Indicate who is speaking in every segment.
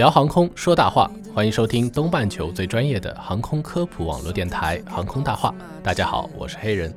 Speaker 1: 聊航空说大话，欢迎收听东半球最专业的航空科普网络电台《航空大话》。大家好，我是黑人。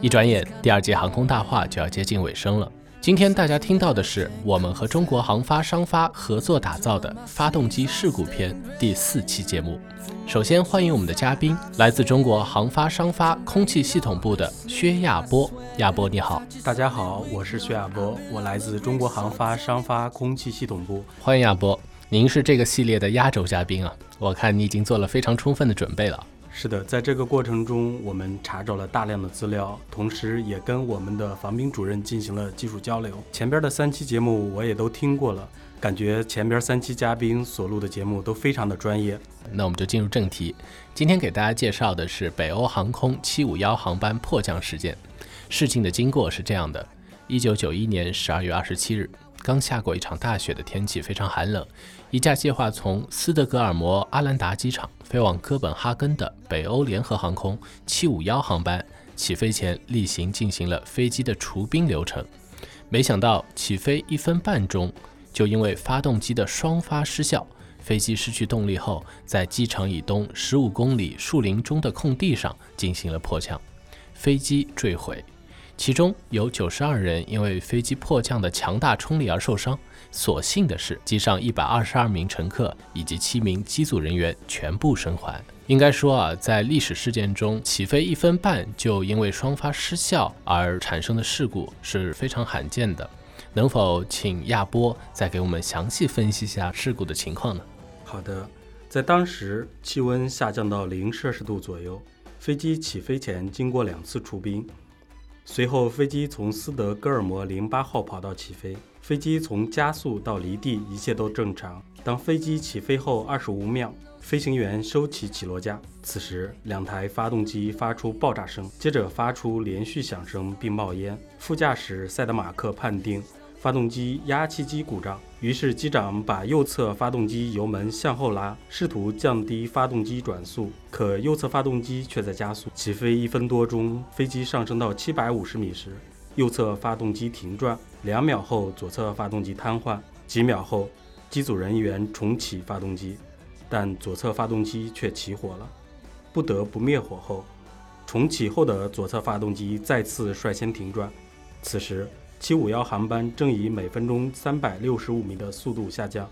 Speaker 1: 一转眼，第二届航空大话就要接近尾声了。今天大家听到的是我们和中国航发商发合作打造的发动机事故篇第四期节目。首先欢迎我们的嘉宾，来自中国航发商发空气系统部的薛亚波。亚波你好，
Speaker 2: 大家好，我是薛亚波，我来自中国航发商发空气系统部。
Speaker 1: 欢迎亚波，您是这个系列的压轴嘉宾啊！我看你已经做了非常充分的准备了。
Speaker 2: 是的，在这个过程中，我们查找了大量的资料，同时也跟我们的防兵主任进行了技术交流。前边的三期节目我也都听过了，感觉前边三期嘉宾所录的节目都非常的专业。
Speaker 1: 那我们就进入正题，今天给大家介绍的是北欧航空751航班迫降事件。事情的经过是这样的：一九九一年十二月二十七日，刚下过一场大雪的天气非常寒冷，一架计划从斯德哥尔摩阿兰达机场飞往哥本哈根的北欧联合航空751航班，起飞前例行进行了飞机的除冰流程。没想到起飞一分半钟，就因为发动机的双发失效，飞机失去动力后，在机场以东十五公里树林中的空地上进行了迫降，飞机坠毁。其中有九十二人因为飞机迫降的强大冲力而受伤，所幸的是，机上一百二十二名乘客以及七名机组人员全部生还。应该说啊，在历史事件中，起飞一分半就因为双发失效而产生的事故是非常罕见的。能否请亚波再给我们详细分析一下事故的情况呢？
Speaker 2: 好的，在当时气温下降到零摄氏度左右，飞机起飞前经过两次除冰，随后飞机从斯德哥尔摩零八号跑道起飞，飞机从加速到离地一切都正常。当飞机起飞后二十五秒，飞行员收起起落架，此时两台发动机发出爆炸声，接着发出连续响声并冒烟。副驾驶塞德马克判定发动机压气机故障，于是机长把右侧发动机油门向后拉，试图降低发动机转速，可右侧发动机却在加速。起飞一分多钟，飞机上升到七百五十米时，右侧发动机停转，两秒后左侧发动机瘫痪，几秒后机组人员重启发动机，但左侧发动机却起火了，不得不灭火后，重启后的左侧发动机再次率先停转。此时，七五幺航班正以每分钟三百六十五米的速度下降。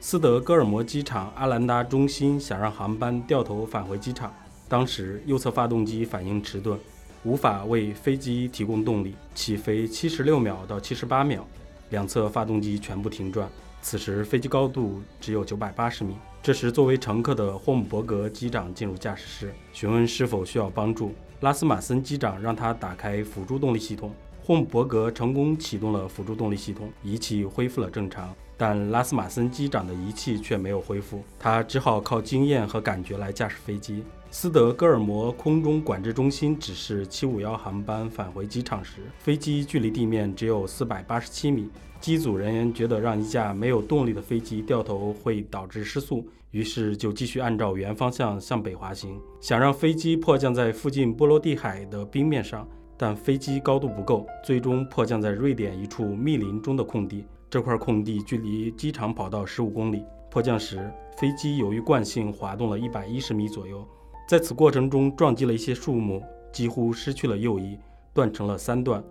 Speaker 2: 斯德哥尔摩机场阿兰达中心想让航班掉头返回机场，当时右侧发动机反应迟钝，无法为飞机提供动力，起飞七十六秒到七十八秒，两侧发动机全部停转。此时飞机高度只有九百八十米。这时，作为乘客的霍姆伯格机长进入驾驶室，询问是否需要帮助。拉斯马森机长让他打开辅助动力系统。霍姆伯格成功启动了辅助动力系统，仪器恢复了正常，但拉斯马森机长的仪器却没有恢复，他只好靠经验和感觉来驾驶飞机。斯德哥尔摩空中管制中心指示751航班返回机场时，飞机距离地面只有487米。机组人员觉得让一架没有动力的飞机掉头会导致失速，于是就继续按照原方向向北滑行，想让飞机迫降在附近波罗的海的冰面上。但飞机高度不够，最终迫降在瑞典一处密林中的空地。这块空地距离机场跑道十五公里。迫降时，飞机由于惯性滑动了一百一十米左右，在此过程中撞击了一些树木，几乎失去了右翼，断成了三段。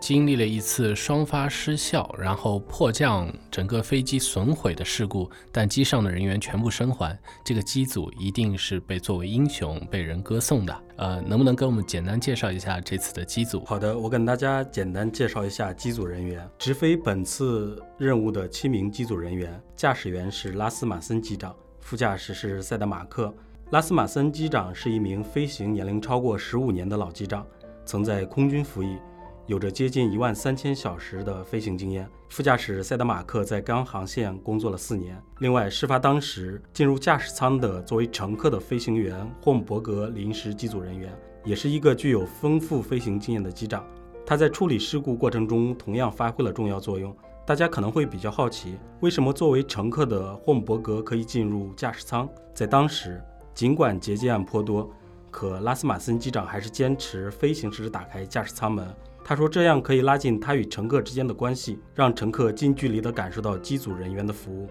Speaker 1: 经历了一次双发失效，然后迫降，整个飞机损毁的事故，但机上的人员全部生还，这个机组一定是被作为英雄被人歌颂的。呃，能不能给我们简单介绍一下这次的机组？
Speaker 2: 好的，我跟大家简单介绍一下机组人员。直飞本次任务的七名机组人员，驾驶员是拉斯马森机长，副驾驶是塞德马克。拉斯马森机长是一名飞行年龄超过十五年的老机长，曾在空军服役。有着接近一万三千小时的飞行经验。副驾驶塞德马克在该航线工作了四年。另外，事发当时进入驾驶舱的作为乘客的飞行员霍姆伯格临时机组人员，也是一个具有丰富飞行经验的机长。他在处理事故过程中同样发挥了重要作用。大家可能会比较好奇，为什么作为乘客的霍姆伯格可以进入驾驶舱？在当时，尽管劫机案颇多，可拉斯马森机长还是坚持飞行时打开驾驶舱门。他说，这样可以拉近他与乘客之间的关系，让乘客近距离地感受到机组人员的服务。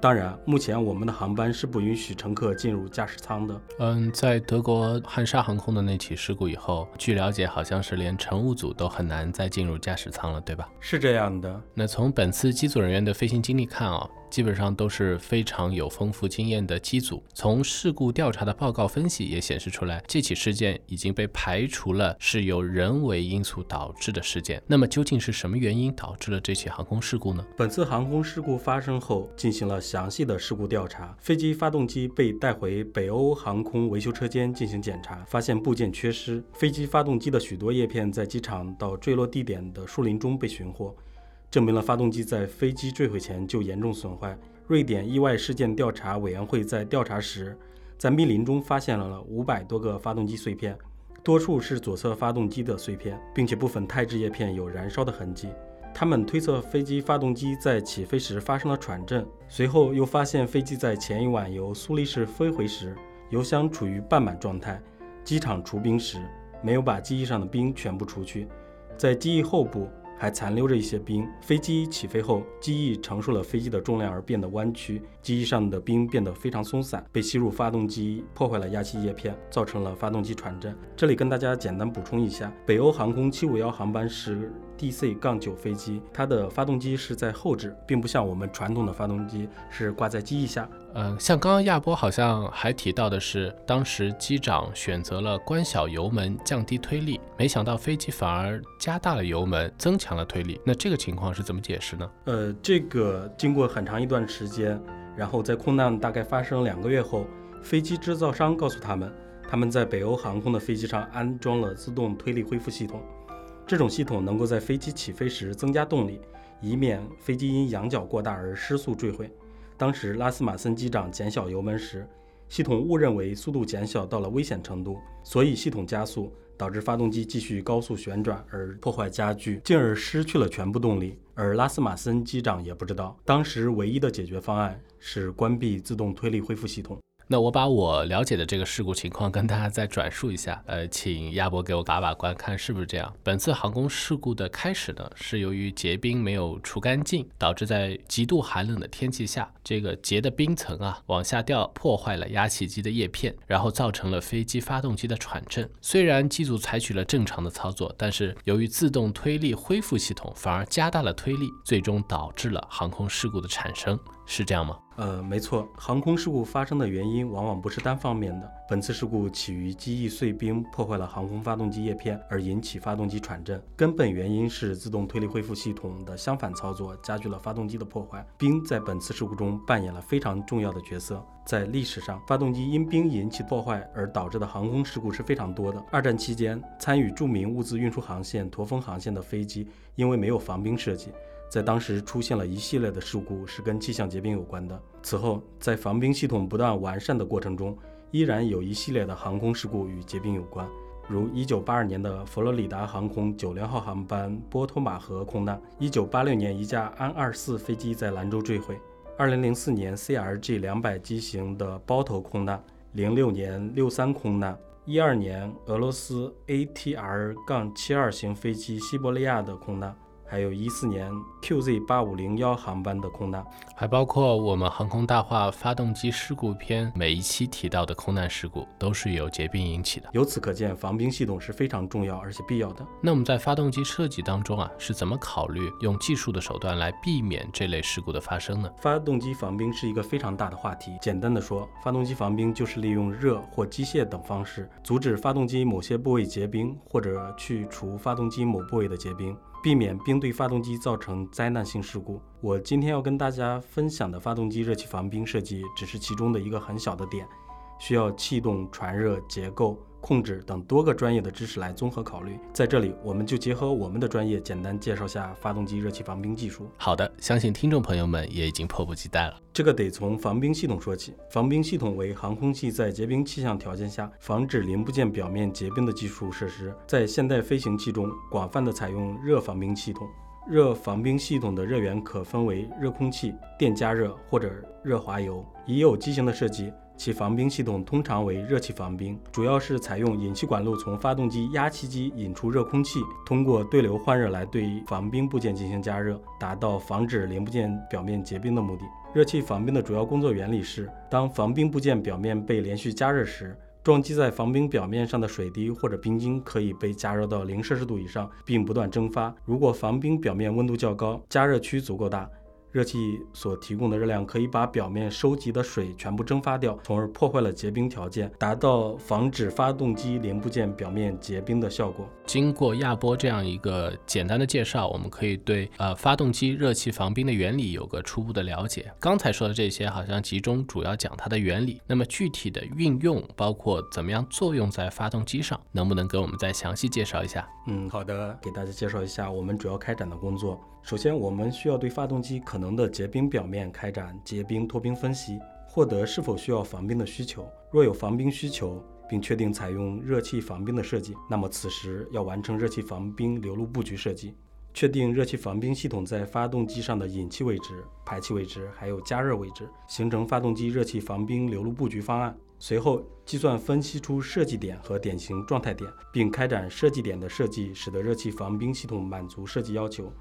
Speaker 2: 当然，目前我们的航班是不允许乘客进入驾驶舱的。
Speaker 1: 嗯，在德国汉莎航空的那起事故以后，据了解，好像是连乘务组都很难再进入驾驶舱了，对吧？
Speaker 2: 是这样的。
Speaker 1: 那从本次机组人员的飞行经历看啊。基本上都是非常有丰富经验的机组。从事故调查的报告分析也显示出来，这起事件已经被排除了是由人为因素导致的事件。那么究竟是什么原因导致了这起航空事故呢？
Speaker 2: 本次航空事故发生后，进行了详细的事故调查。飞机发动机被带回北欧航空维修车间进行检查，发现部件缺失。飞机发动机的许多叶片在机场到坠落地点的树林中被寻获。证明了发动机在飞机坠毁前就严重损坏。瑞典意外事件调查委员会在调查时，在密林中发现了五百多个发动机碎片，多数是左侧发动机的碎片，并且部分钛制叶片有燃烧的痕迹。他们推测飞机发动机在起飞时发生了喘震。随后又发现飞机在前一晚由苏黎世飞回时，油箱处于半满状态。机场除冰时，没有把机翼上的冰全部除去，在机翼后部。还残留着一些冰。飞机起飞后，机翼承受了飞机的重量而变得弯曲，机翼上的冰变得非常松散，被吸入发动机，破坏了压气叶片，造成了发动机传震。这里跟大家简单补充一下，北欧航空七五幺航班是 DC-9 飞机，它的发动机是在后置，并不像我们传统的发动机是挂在机翼下。
Speaker 1: 嗯，像刚刚亚波好像还提到的是，当时机长选择了关小油门降低推力，没想到飞机反而加大了油门，增强了推力。那这个情况是怎么解释呢？
Speaker 2: 呃，这个经过很长一段时间，然后在空难大概发生两个月后，飞机制造商告诉他们，他们在北欧航空的飞机上安装了自动推力恢复系统，这种系统能够在飞机起飞时增加动力，以免飞机因仰角过大而失速坠毁。当时拉斯马森机长减小油门时，系统误认为速度减小到了危险程度，所以系统加速，导致发动机继续高速旋转而破坏家具，进而失去了全部动力。而拉斯马森机长也不知道，当时唯一的解决方案是关闭自动推力恢复系统。
Speaker 1: 那我把我了解的这个事故情况跟大家再转述一下，呃，请亚博给我把把关，看是不是这样。本次航空事故的开始呢，是由于结冰没有除干净，导致在极度寒冷的天气下，这个结的冰层啊往下掉，破坏了压气机的叶片，然后造成了飞机发动机的喘震。虽然机组采取了正常的操作，但是由于自动推力恢复系统反而加大了推力，最终导致了航空事故的产生。是这样吗？
Speaker 2: 呃，没错，航空事故发生的原因往往不是单方面的。本次事故起于机翼碎冰破坏了航空发动机叶片，而引起发动机喘震。根本原因是自动推力恢复系统的相反操作加剧了发动机的破坏。冰在本次事故中扮演了非常重要的角色。在历史上，发动机因冰引起破坏而导致的航空事故是非常多的。二战期间，参与著名物资运输航线驼峰航线的飞机，因为没有防冰设计。在当时出现了一系列的事故，是跟气象结冰有关的。此后，在防冰系统不断完善的过程中，依然有一系列的航空事故与结冰有关，如1982年的佛罗里达航空90号航班波托马河空难；1986年一架安24飞机在兰州坠毁；2004年 CRJ 200机型的包头空难；06年63空难；12年俄罗斯 ATR 杠72型飞机西伯利亚的空难。还有一四年 QZ 八五零幺航班的空难，
Speaker 1: 还包括我们航空大话发动机事故篇每一期提到的空难事故，都是由结冰引起的。
Speaker 2: 由此可见，防冰系统是非常重要而且必要的。
Speaker 1: 那我们在发动机设计当中啊，是怎么考虑用技术的手段来避免这类事故的发生呢？
Speaker 2: 发动机防冰是一个非常大的话题。简单的说，发动机防冰就是利用热或机械等方式，阻止发动机某些部位结冰，或者去除发动机某部位的结冰。避免冰对发动机造成灾难性事故。我今天要跟大家分享的发动机热气防冰设计只是其中的一个很小的点，需要气动传热结构控制等多个专业的知识来综合考虑。在这里，我们就结合我们的专业，简单介绍下发动机热气防冰技术。
Speaker 1: 好的，相信听众朋友们也已经迫不及待了。
Speaker 2: 这个得从防冰系统说起。防冰系统为航空器在结冰气象条件下防止零部件表面结冰的技术设施，在现代飞行器中广泛的采用热防冰系统。热防冰系统的热源可分为热空气、电加热或者热滑油。已有机型的设计，其防冰系统通常为热气防冰，主要是采用引气管路从发动机压气机引出热空气，通过对流换热来对防冰部件进行加热，达到防止零部件表面结冰的目的。热气防冰的主要工作原理是：当防冰部件表面被连续加热时，撞击在防冰表面上的水滴或者冰晶可以被加热到零摄氏度以上，并不断蒸发。如果防冰表面温度较高，加热区足够大。热气所提供的热量可以把表面收集的水全部蒸发掉，从而破坏了结冰条件，达到防止发动机零部件表面结冰的效果。
Speaker 1: 经过亚波这样一个简单的介绍，我们可以对呃发动机热气防冰的原理有个初步的了解。刚才说的这些好像集中主要讲它的原理，那么具体的运用，包括怎么样作用在发动机上，能不能给我们再详细介绍一下？
Speaker 2: 嗯，好的，给大家介绍一下我们主要开展的工作。首先，我们需要对发动机可能能的结冰表面开展结冰脱冰分析，获得是否需要防冰的需求。若有防冰需求，并确定采用热气防冰的设计，那么此时要完成热气防冰流路布局设计，确定热气防冰系统在发动机上的引气位置、排气位置，还有加热位置，形成发动机热气防冰流路布局方案。随后计算分析出设计点和典型状态点，并开展设计点的设计，使得热气防冰系统满足设计要求。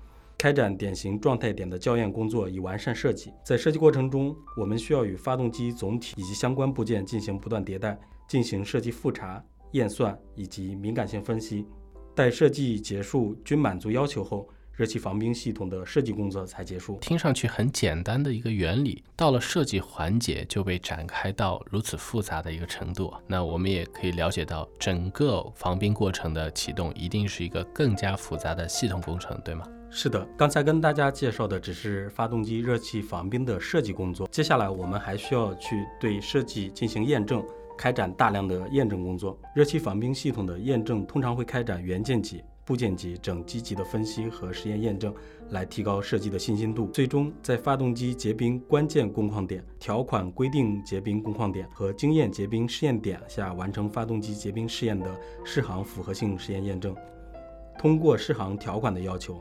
Speaker 2: 开展典型状态点的校验工作，以完善设计。在设计过程中，我们需要与发动机总体以及相关部件进行不断迭代，进行设计复查、验算以及敏感性分析。待设计结束均满足要求后，热气防冰系统的设计工作才结束。
Speaker 1: 听上去很简单的一个原理，到了设计环节就被展开到如此复杂的一个程度。那我们也可以了解到，整个防冰过程的启动一定是一个更加复杂的系统工程，对吗？
Speaker 2: 是的，刚才跟大家介绍的只是发动机热气防冰的设计工作，接下来我们还需要去对设计进行验证，开展大量的验证工作。热气防冰系统的验证通常会开展元件级、部件级、整机级的分析和实验验证，来提高设计的信心度。最终，在发动机结冰关键工况点、条款规定结冰工况点和经验结冰试验点下完成发动机结冰试验的试航符合性实验验证，通过试航条款的要求。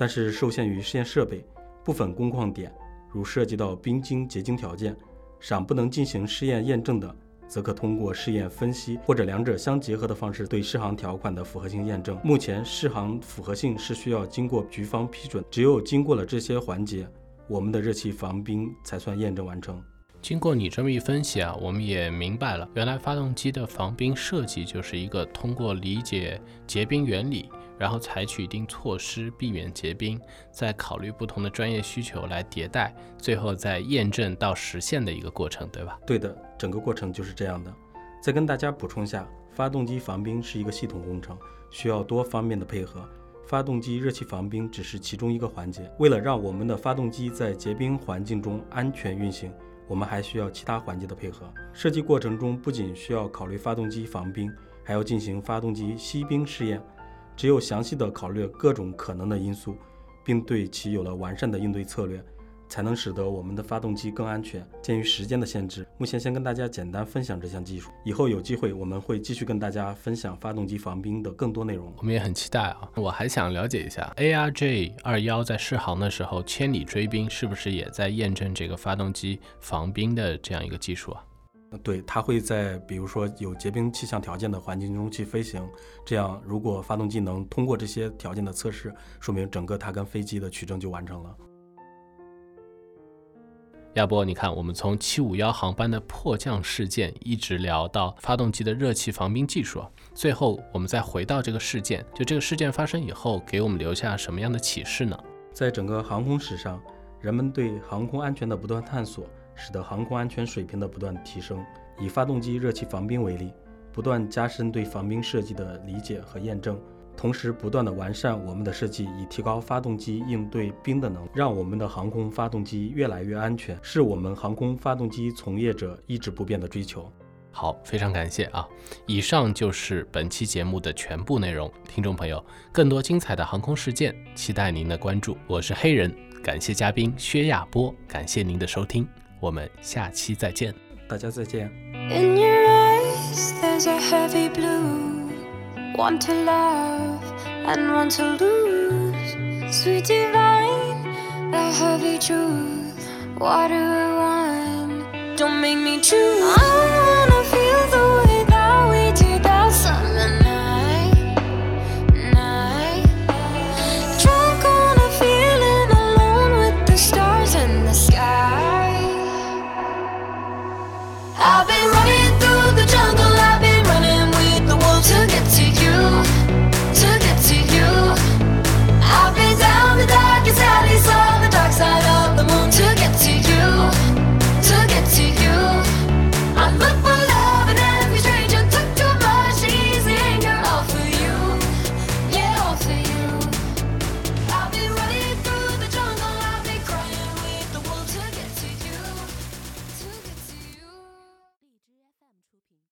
Speaker 2: 但是受限于试验设备，部分工况点，如涉及到冰晶结晶条件，尚不能进行试验验证的，则可通过试验分析或者两者相结合的方式对适航条款的符合性验证。目前适航符合性是需要经过局方批准，只有经过了这些环节，我们的热气防冰才算验证完成。
Speaker 1: 经过你这么一分析啊，我们也明白了，原来发动机的防冰设计就是一个通过理解结冰原理。然后采取一定措施避免结冰，再考虑不同的专业需求来迭代，最后再验证到实现的一个过程，对吧？
Speaker 2: 对的，整个过程就是这样的。再跟大家补充下，发动机防冰是一个系统工程，需要多方面的配合。发动机热气防冰只是其中一个环节。为了让我们的发动机在结冰环境中安全运行，我们还需要其他环节的配合。设计过程中不仅需要考虑发动机防冰，还要进行发动机吸冰试验。只有详细的考虑各种可能的因素，并对其有了完善的应对策略，才能使得我们的发动机更安全。鉴于时间的限制，目前先跟大家简单分享这项技术。以后有机会我们会继续跟大家分享发动机防冰的更多内容。
Speaker 1: 我们也很期待啊！我还想了解一下，ARJ 二幺在试航的时候千里追冰，是不是也在验证这个发动机防冰的这样一个技术啊？
Speaker 2: 对，它会在比如说有结冰气象条件的环境中去飞行，这样如果发动机能通过这些条件的测试，说明整个它跟飞机的取证就完成了。
Speaker 1: 亚波，你看，我们从七五幺航班的迫降事件一直聊到发动机的热气防冰技术，最后我们再回到这个事件，就这个事件发生以后，给我们留下什么样的启示呢？
Speaker 2: 在整个航空史上，人们对航空安全的不断探索。使得航空安全水平的不断提升。以发动机热气防冰为例，不断加深对防冰设计的理解和验证，同时不断的完善我们的设计，以提高发动机应对冰的能力，让我们的航空发动机越来越安全，是我们航空发动机从业者一直不变的追求。
Speaker 1: 好，非常感谢啊！以上就是本期节目的全部内容。听众朋友，更多精彩的航空事件，期待您的关注。我是黑人，感谢嘉宾薛亚波，感谢您的收听，我们下期再见。
Speaker 2: 大家再见。
Speaker 3: In your eyes, there's a heavy blue. One to love and one to lose. Sweet divine, the heavy truth. Water or wine, don't make me choose.